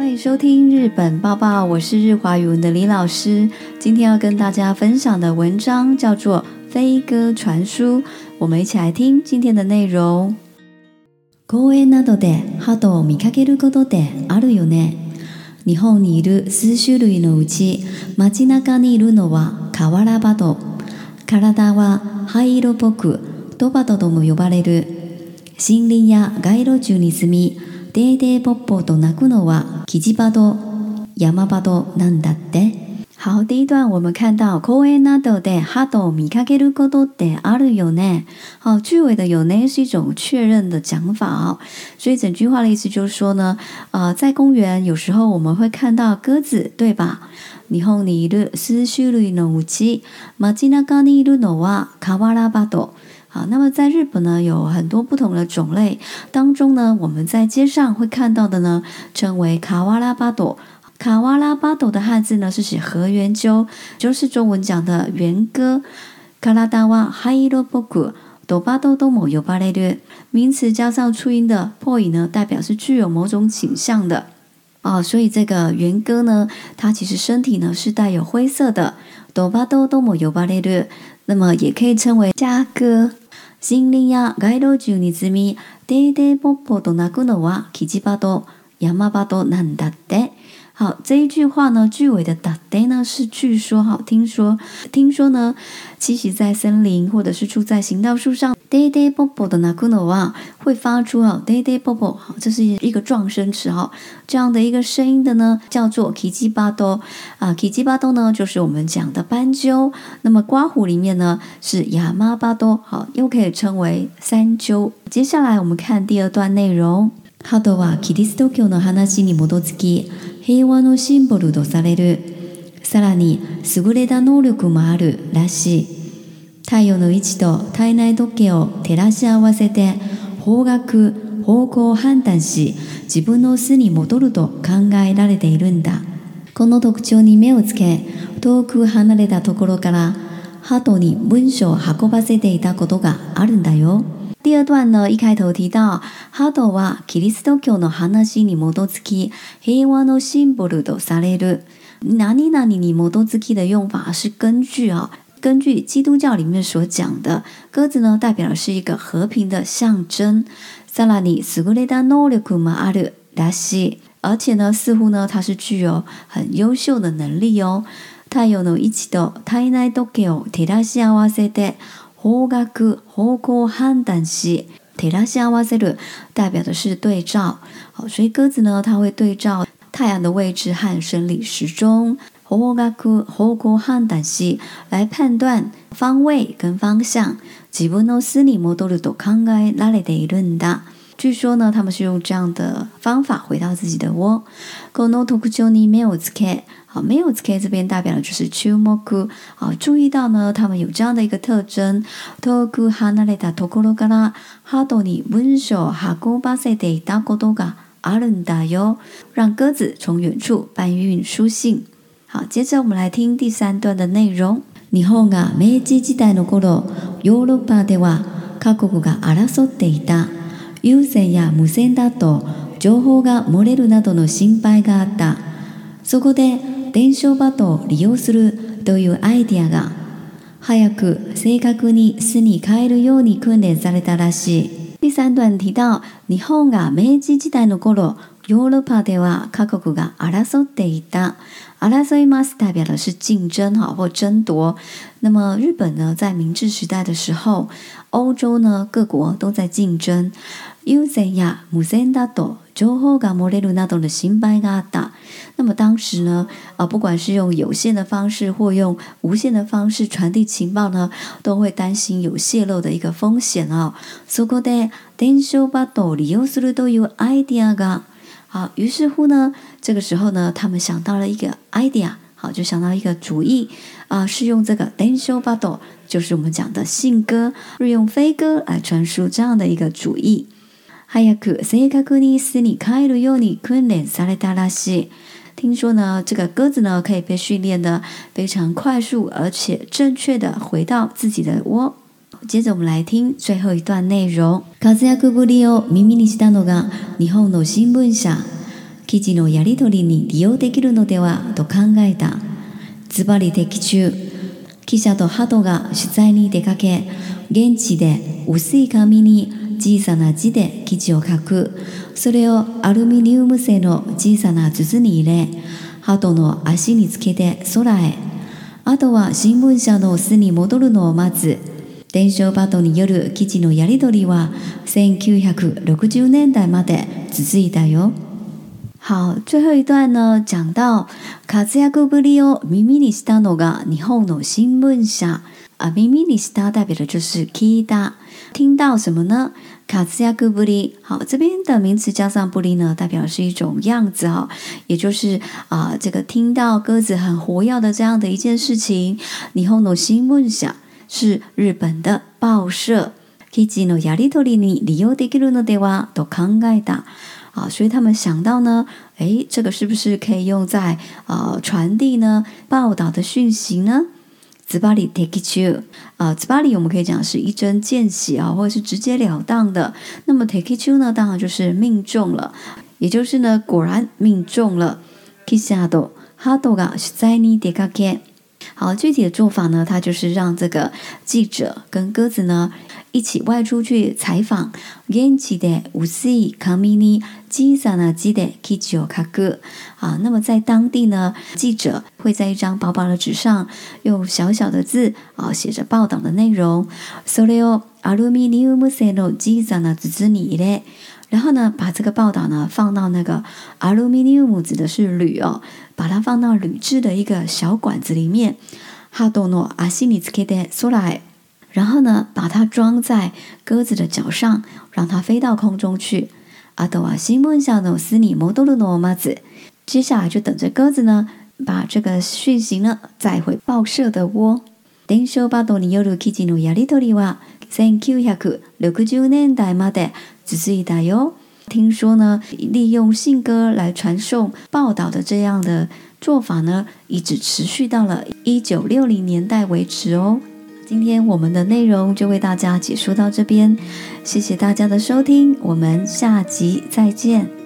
欢迎收听《日本报报》，我是日华语文的李老师。今天要跟大家分享的文章叫做《飞鸽传书》，我们一起来听今天的内容。公園などで、ハトを見かけることであるよね。日本にいる数種類のうち、町中にいるのはカワバド。体は灰色っぽく、トバドとも呼ばれる。森林や街道中に住み。デーデーポッポと鳴くのはキジバド、ヤマバドなんだって。好，第一段我们看到公園などでハトを見かけることってあるよね。好，句尾的有呢是一种确认的讲法所以整句话的意思就是说呢，呃，在公園、有时候我们会看到鸽子，对吧？日本にいる数種類のうち、街中にいるのはカワラバド。好，那么在日本呢，有很多不同的种类当中呢，我们在街上会看到的呢，称为卡哇拉巴朵。卡哇拉巴朵的汉字呢，是指和原鸠，就是中文讲的元歌。卡拉达哇，伊洛波古，朵巴豆多某尤巴列略，名词加上初音的破音呢，代表是具有某种倾向的。啊，所以这个元歌呢，它其实身体呢是带有灰色的。朵巴多多摩尤巴列略，那么也可以称为家哥。森林や街路樹に住み、デーデーポッポと鳴くのはキジバト、山巴多なんだって。好，这一句话呢，句尾的 d a 呢是据说，好，听说，听说呢，栖息在森林或者是住在行道树上喋喋 b 啵的 nakuno 啊，会发出哈喋 b 啵啵，好，这是一个撞声词哈，这样的一个声音的呢，叫做 ba do 啊，ba do 呢，就是我们讲的斑鸠。那么刮胡里面呢，是亚麻巴多，好，又可以称为三鸠。接下来我们看第二段内容，ハドはキリスト教の話に戻つき、平和のシンボルとされる。さらに優れた能力もあるらしい。太陽の位置と体内時計を照らし合わせて方角方向を判断し自分の巣に戻ると考えられているんだこの特徴に目をつけ遠く離れたところから鳩に文章を運ばせていたことがあるんだよ第二段の一解と提到ハトはキリスト教の話に基づき平和のシンボルとされる。何々に基づき的用法是根据啊根据基督教里面所讲的，鸽子呢代表的是一个和平的象征，さらに優れた能力もあるらしい。而且呢，似乎呢它是具有很优秀的能力哦。太陽の位置と体内時計を照らし合わせて方角方向判断し。铁拉西亚瓦塞鲁代表的是对照。好，所以鸽子呢，它会对照太阳的位置和生理时钟。方向判断，し来判断方位跟方向。自分の巣に戻ると考えられているんだ。据说呢，他们是用这样的方法回到自己的窝。この特徴に目をつけ好，目をつけ这边代表的就是注目，注意。到呢，他们有这样的一个特征。遠く離れたところからハトに文章を運ばせていたことがあるんだよ。让鸽子从远处搬运书信。好，接着我们来听第三段的内容。日本が明治時代の頃、ヨーロッパでは各国が争っていた。有線や無線だと情報が漏れるなどの心配があった。そこで伝承バトを利用するというアイディアが早く正確に巣に変えるように訓練されたらしい。第三段提到、日本が明治時代の頃、ヨーロッパでは、カククがアラソデイだ。アラソイマス代表的是竞争哈或争夺。那么日本呢，在明治时代的时候，欧洲呢各国都在竞争。ユゼンヤ、ムゼンダド、ジョウホがモレルナドの新バエガだ。那么当时呢，啊，不管是用有线的方式或用无线的方式传递情报呢，都会担心有泄露的一个风险啊。そこで電信バトを利用するというアイデアが好，于是乎呢，这个时候呢，他们想到了一个 idea，好，就想到一个主意，啊，是用这个 danso b a t t l e 就是我们讲的信鸽，用飞鸽来传输这样的一个主意。听说呢，这个鸽子呢，可以被训练的非常快速，而且正确的回到自己的窝。接着我们来听最后一段内容。活躍ぶりを耳にしたのが日本の新聞社。記事のやり取りに利用できるのではと考えた。ズバリ的中。記者とハトが取材に出かけ、現地で薄い紙に小さな字で記事を書く。それをアルミニウム製の小さな筒に入れ、ハトの足につけて空へ。あとは新聞社の巣に戻るのを待つ。伝承バトによる記事のやり取りは1960年代まで続いたよ。好、最後一段呢、讲到活躍ぶりを耳にしたのが日本の新聞社。あ、耳にした代表的就是聞いた。听到什么呢？卡兹亚布利，好，这边的名词加上布利呢，代表是一种样子哈，也就是啊、呃，这个听到鸽子很活跃的这样的一件事情。你后呢，新闻下。是日本的报社，理由的结论的话都涵盖了啊，所以他们想到呢，哎，这个是不是可以用在呃传递呢报道的讯息呢？直巴里 take it o 啊，直巴里我们可以讲是一针见血啊，或者是直截了当的。那么 take it o 呢，当然就是命中了，也就是呢果然命中了。キシャハートが取材に出かけ。好，具体的做法呢？他就是让这个记者跟鸽子呢一起外出去采访。啊，那么在当地呢，记者会在一张薄薄的纸上用小小的字啊写着报道的内容。然后呢，把这个报道呢放到那个 aluminum i 指的是铝哦，把它放到铝制的一个小管子里面，哈多诺阿西尼兹克的苏来，然后呢，把它装在鸽子的脚上，让它飞到空中去，阿多瓦西莫恩诺努斯尼摩多诺马子。接下来就等着鸽子呢，把这个讯息呢载回报社的窝，丁少巴多尼由的記事のやり取りは。Thank you. 하크1900년대 e r 只是一다요听说呢，利用信鸽来传送报道的这样的做法呢，一直持续到了1960年代为止哦。今天我们的内容就为大家解说到这边，谢谢大家的收听，我们下集再见。